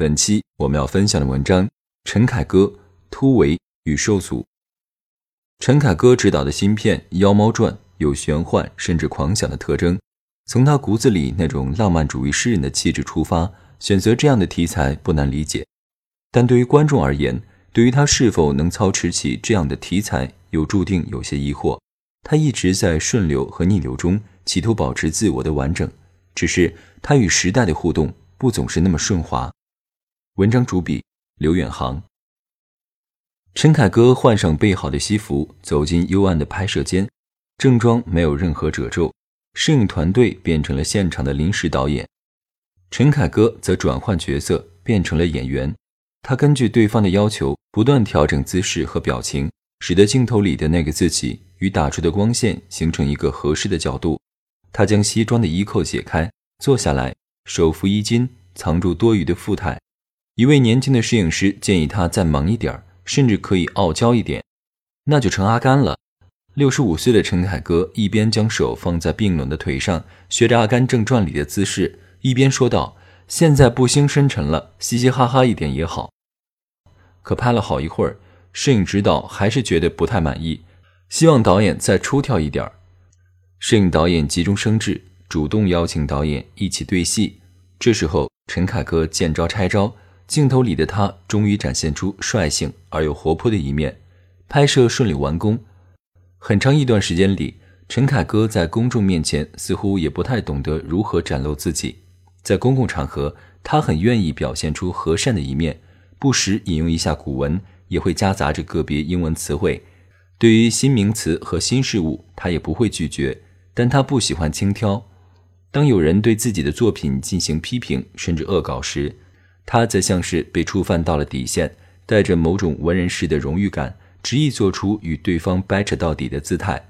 本期我们要分享的文章：陈凯歌突围与受阻。陈凯歌执导的新片《妖猫传》有玄幻甚至狂想的特征，从他骨子里那种浪漫主义诗人的气质出发，选择这样的题材不难理解。但对于观众而言，对于他是否能操持起这样的题材，又注定有些疑惑。他一直在顺流和逆流中，企图保持自我的完整，只是他与时代的互动不总是那么顺滑。文章主笔刘远航。陈凯歌换上备好的西服，走进幽暗的拍摄间，正装没有任何褶皱，摄影团队变成了现场的临时导演，陈凯歌则转换角色，变成了演员。他根据对方的要求，不断调整姿势和表情。使得镜头里的那个自己与打出的光线形成一个合适的角度。他将西装的衣扣解开，坐下来，手扶衣襟，藏住多余的富态。一位年轻的摄影师建议他再忙一点甚至可以傲娇一点，那就成阿甘了。六十五岁的陈凯歌一边将手放在冰冷的腿上，学着《阿甘正传》里的姿势，一边说道：“现在不兴深沉了，嘻嘻哈哈一点也好。”可拍了好一会儿。摄影指导还是觉得不太满意，希望导演再出挑一点儿。摄影导演急中生智，主动邀请导演一起对戏。这时候，陈凯歌见招拆招，镜头里的他终于展现出率性而又活泼的一面。拍摄顺利完工。很长一段时间里，陈凯歌在公众面前似乎也不太懂得如何展露自己。在公共场合，他很愿意表现出和善的一面，不时引用一下古文。也会夹杂着个别英文词汇，对于新名词和新事物，他也不会拒绝，但他不喜欢轻佻。当有人对自己的作品进行批评甚至恶搞时，他则像是被触犯到了底线，带着某种文人式的荣誉感，执意做出与对方掰扯到底的姿态。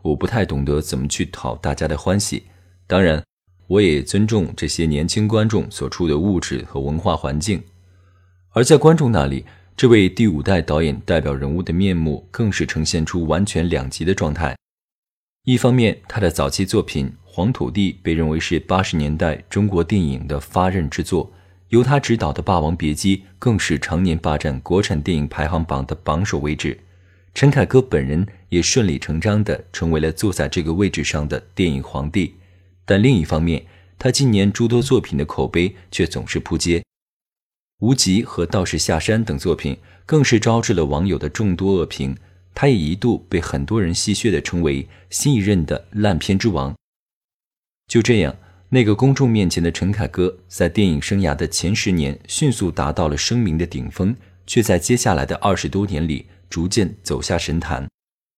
我不太懂得怎么去讨大家的欢喜，当然，我也尊重这些年轻观众所处的物质和文化环境，而在观众那里。这位第五代导演代表人物的面目，更是呈现出完全两极的状态。一方面，他的早期作品《黄土地》被认为是八十年代中国电影的发轫之作，由他执导的《霸王别姬》更是常年霸占国产电影排行榜的榜首位置。陈凯歌本人也顺理成章地成为了坐在这个位置上的电影皇帝。但另一方面，他近年诸多作品的口碑却总是扑街。无极和道士下山等作品更是招致了网友的众多恶评，他也一度被很多人戏谑地称为新一任的烂片之王。就这样，那个公众面前的陈凯歌，在电影生涯的前十年迅速达到了声名的顶峰，却在接下来的二十多年里逐渐走下神坛，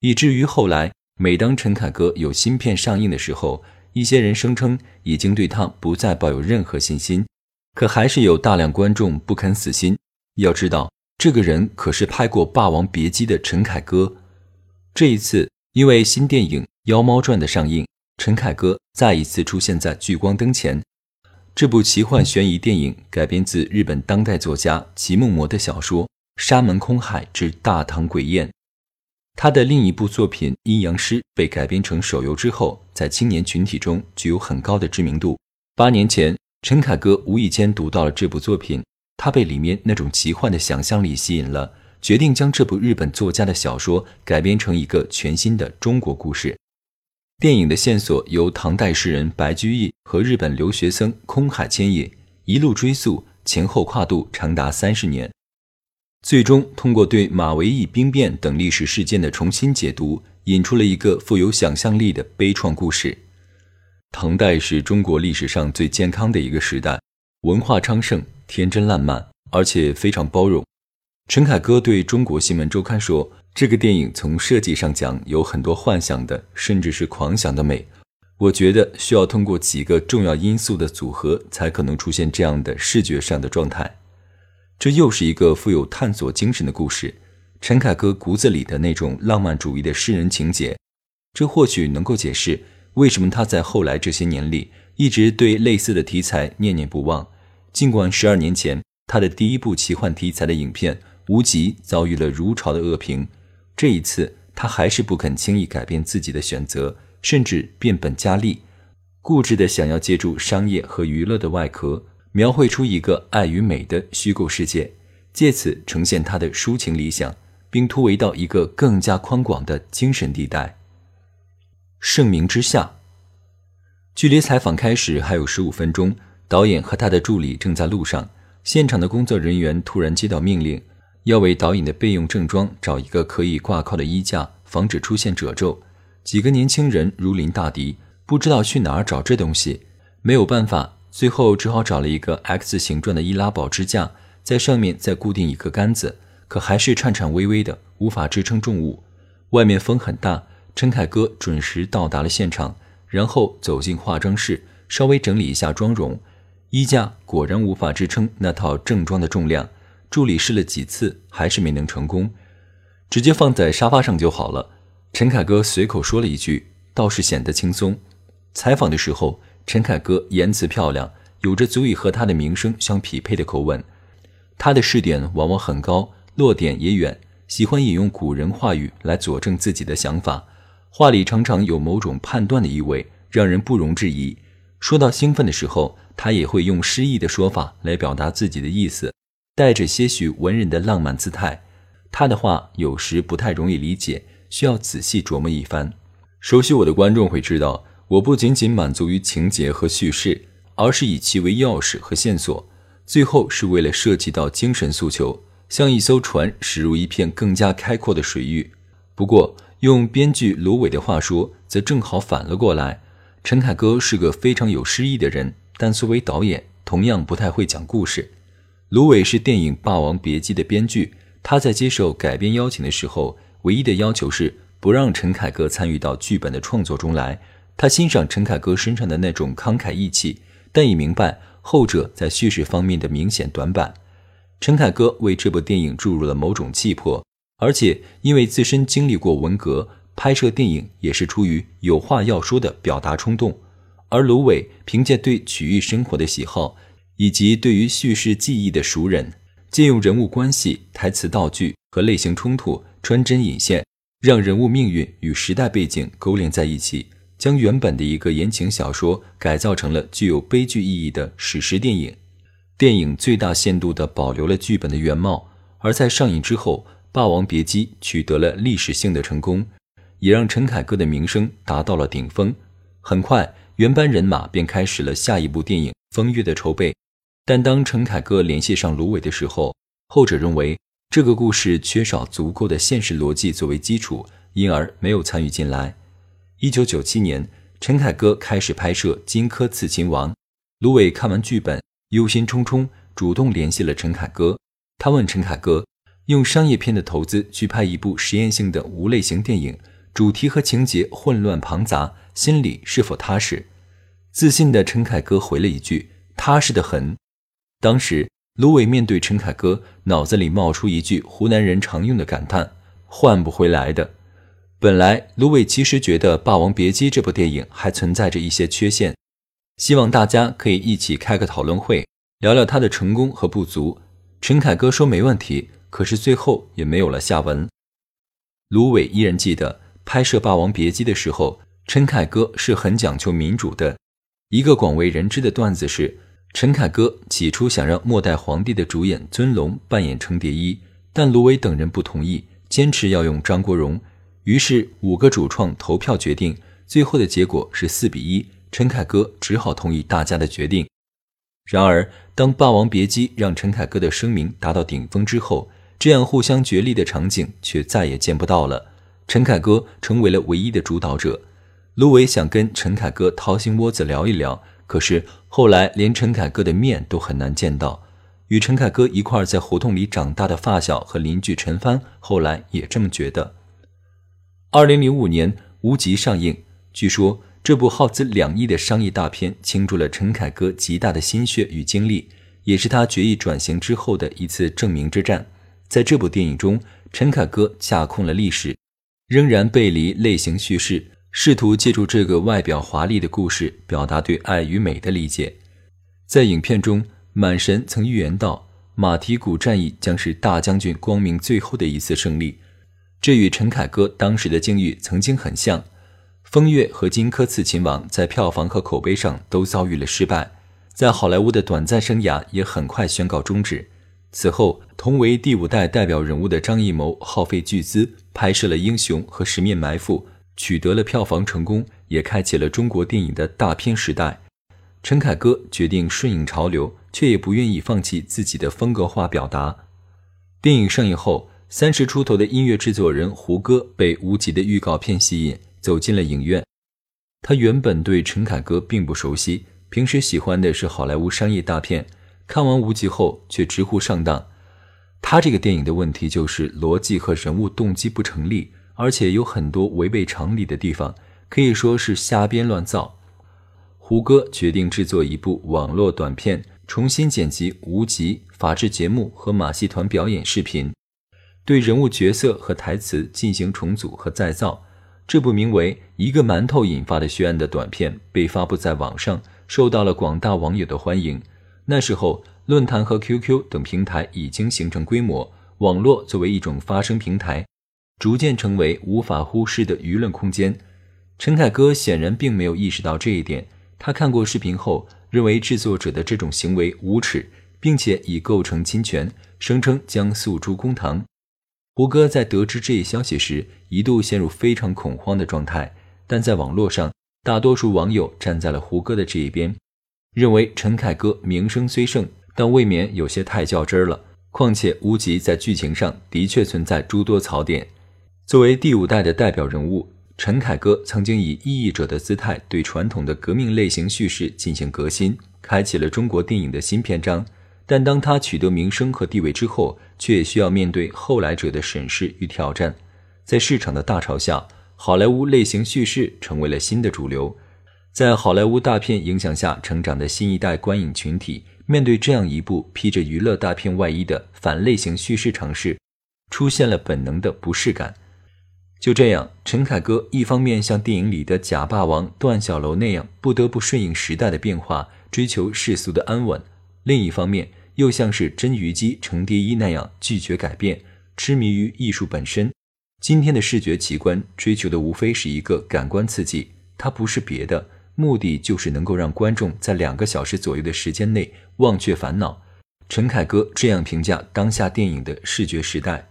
以至于后来每当陈凯歌有新片上映的时候，一些人声称已经对他不再抱有任何信心。可还是有大量观众不肯死心。要知道，这个人可是拍过《霸王别姬》的陈凯歌。这一次，因为新电影《妖猫传》的上映，陈凯歌再一次出现在聚光灯前。这部奇幻悬疑电影改编自日本当代作家吉梦魔的小说《沙门空海之大唐鬼宴》。他的另一部作品《阴阳师》被改编成手游之后，在青年群体中具有很高的知名度。八年前。陈凯歌无意间读到了这部作品，他被里面那种奇幻的想象力吸引了，决定将这部日本作家的小说改编成一个全新的中国故事。电影的线索由唐代诗人白居易和日本留学生空海牵引，一路追溯，前后跨度长达三十年，最终通过对马嵬驿兵变等历史事件的重新解读，引出了一个富有想象力的悲怆故事。唐代是中国历史上最健康的一个时代，文化昌盛，天真烂漫，而且非常包容。陈凯歌对中国新闻周刊说：“这个电影从设计上讲有很多幻想的，甚至是狂想的美。我觉得需要通过几个重要因素的组合，才可能出现这样的视觉上的状态。”这又是一个富有探索精神的故事。陈凯歌骨子里的那种浪漫主义的诗人情节，这或许能够解释为什么他在后来这些年里一直对类似的题材念念不忘。尽管十二年前他的第一部奇幻题材的影片《无极》遭遇了如潮的恶评，这一次他还是不肯轻易改变自己的选择，甚至变本加厉，固执的想要借助商业和娱乐的外壳，描绘出一个爱与美的虚构世界，借此呈现他的抒情理想。并突围到一个更加宽广的精神地带。盛名之下，距离采访开始还有十五分钟，导演和他的助理正在路上。现场的工作人员突然接到命令，要为导演的备用正装找一个可以挂靠的衣架，防止出现褶皱。几个年轻人如临大敌，不知道去哪儿找这东西。没有办法，最后只好找了一个 X 形状的易拉宝支架，在上面再固定一个杆子。可还是颤颤巍巍的，无法支撑重物。外面风很大，陈凯歌准时到达了现场，然后走进化妆室，稍微整理一下妆容。衣架果然无法支撑那套正装的重量，助理试了几次，还是没能成功，直接放在沙发上就好了。陈凯歌随口说了一句，倒是显得轻松。采访的时候，陈凯歌言辞漂亮，有着足以和他的名声相匹配的口吻，他的试点往往很高。落点也远，喜欢引用古人话语来佐证自己的想法，话里常常有某种判断的意味，让人不容置疑。说到兴奋的时候，他也会用诗意的说法来表达自己的意思，带着些许文人的浪漫姿态。他的话有时不太容易理解，需要仔细琢磨一番。熟悉我的观众会知道，我不仅仅满足于情节和叙事，而是以其为钥匙和线索，最后是为了涉及到精神诉求。像一艘船驶入一片更加开阔的水域。不过，用编剧芦苇的话说，则正好反了过来。陈凯歌是个非常有诗意的人，但作为导演，同样不太会讲故事。芦苇是电影《霸王别姬》的编剧，他在接受改编邀请的时候，唯一的要求是不让陈凯歌参与到剧本的创作中来。他欣赏陈凯歌身上的那种慷慨义气，但也明白后者在叙事方面的明显短板。陈凯歌为这部电影注入了某种气魄，而且因为自身经历过文革，拍摄电影也是出于有话要说的表达冲动。而芦苇凭借对曲艺生活的喜好，以及对于叙事技艺的熟稔，借用人物关系、台词道具和类型冲突，穿针引线，让人物命运与时代背景勾连在一起，将原本的一个言情小说改造成了具有悲剧意义的史诗电影。电影最大限度地保留了剧本的原貌，而在上映之后，《霸王别姬》取得了历史性的成功，也让陈凯歌的名声达到了顶峰。很快，原班人马便开始了下一部电影《风月》的筹备。但当陈凯歌联系上芦苇的时候，后者认为这个故事缺少足够的现实逻辑作为基础，因而没有参与进来。一九九七年，陈凯歌开始拍摄《荆轲刺秦王》，芦苇看完剧本。忧心忡忡，主动联系了陈凯歌。他问陈凯歌：“用商业片的投资去拍一部实验性的无类型电影，主题和情节混乱庞杂，心里是否踏实？”自信的陈凯歌回了一句：“踏实的很。”当时，芦苇面对陈凯歌，脑子里冒出一句湖南人常用的感叹：“换不回来的。”本来，芦苇其实觉得《霸王别姬》这部电影还存在着一些缺陷。希望大家可以一起开个讨论会，聊聊他的成功和不足。陈凯歌说没问题，可是最后也没有了下文。芦苇依然记得拍摄《霸王别姬》的时候，陈凯歌是很讲究民主的。一个广为人知的段子是，陈凯歌起初想让末代皇帝的主演尊龙扮演程蝶衣，但芦苇等人不同意，坚持要用张国荣。于是五个主创投票决定，最后的结果是四比一。陈凯歌只好同意大家的决定。然而，当《霸王别姬》让陈凯歌的声名达到顶峰之后，这样互相角力的场景却再也见不到了。陈凯歌成为了唯一的主导者。芦苇想跟陈凯歌掏心窝子聊一聊，可是后来连陈凯歌的面都很难见到。与陈凯歌一块在胡同里长大的发小和邻居陈帆，后来也这么觉得。二零零五年，《无极》上映，据说。这部耗资两亿的商业大片，倾注了陈凯歌极大的心血与精力。也是他决意转型之后的一次证明之战。在这部电影中，陈凯歌架空了历史，仍然背离类型叙事，试图借助这个外表华丽的故事，表达对爱与美的理解。在影片中，满神曾预言到马蹄谷战役将是大将军光明最后的一次胜利，这与陈凯歌当时的境遇曾经很像。《风月》和《荆轲刺秦王》在票房和口碑上都遭遇了失败，在好莱坞的短暂生涯也很快宣告终止。此后，同为第五代代表人物的张艺谋耗费巨资拍摄了《英雄》和《十面埋伏》，取得了票房成功，也开启了中国电影的大片时代。陈凯歌决定顺应潮流，却也不愿意放弃自己的风格化表达。电影上映后，三十出头的音乐制作人胡歌被无极的预告片吸引，走进了影院。他原本对陈凯歌并不熟悉，平时喜欢的是好莱坞商业大片。看完无极后，却直呼上当。他这个电影的问题就是逻辑和人物动机不成立，而且有很多违背常理的地方，可以说是瞎编乱造。胡歌决定制作一部网络短片，重新剪辑无极、法制节目和马戏团表演视频，对人物角色和台词进行重组和再造。这部名为《一个馒头引发的血案》的短片被发布在网上，受到了广大网友的欢迎。那时候，论坛和 QQ 等平台已经形成规模，网络作为一种发声平台，逐渐成为无法忽视的舆论空间。陈凯歌显然并没有意识到这一点，他看过视频后，认为制作者的这种行为无耻，并且已构成侵权，声称将诉诸公堂。胡歌在得知这一消息时，一度陷入非常恐慌的状态，但在网络上，大多数网友站在了胡歌的这一边。认为陈凯歌名声虽盛，但未免有些太较真儿了。况且无极在剧情上的确存在诸多槽点。作为第五代的代表人物，陈凯歌曾经以异议者的姿态对传统的革命类型叙事进行革新，开启了中国电影的新篇章。但当他取得名声和地位之后，却也需要面对后来者的审视与挑战。在市场的大潮下，好莱坞类型叙事成为了新的主流。在好莱坞大片影响下成长的新一代观影群体，面对这样一部披着娱乐大片外衣的反类型叙事尝试，出现了本能的不适感。就这样，陈凯歌一方面像电影里的假霸王段小楼那样，不得不顺应时代的变化，追求世俗的安稳；另一方面，又像是真虞姬程蝶衣那样拒绝改变，痴迷于艺术本身。今天的视觉奇观追求的无非是一个感官刺激，它不是别的。目的就是能够让观众在两个小时左右的时间内忘却烦恼。陈凯歌这样评价当下电影的视觉时代，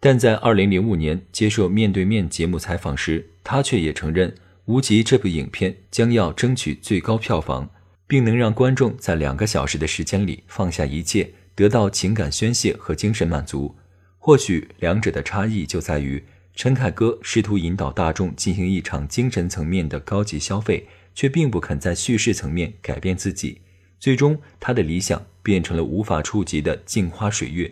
但在二零零五年接受面对面节目采访时，他却也承认《无极》这部影片将要争取最高票房，并能让观众在两个小时的时间里放下一切，得到情感宣泄和精神满足。或许两者的差异就在于，陈凯歌试图引导大众进行一场精神层面的高级消费。却并不肯在叙事层面改变自己，最终他的理想变成了无法触及的镜花水月、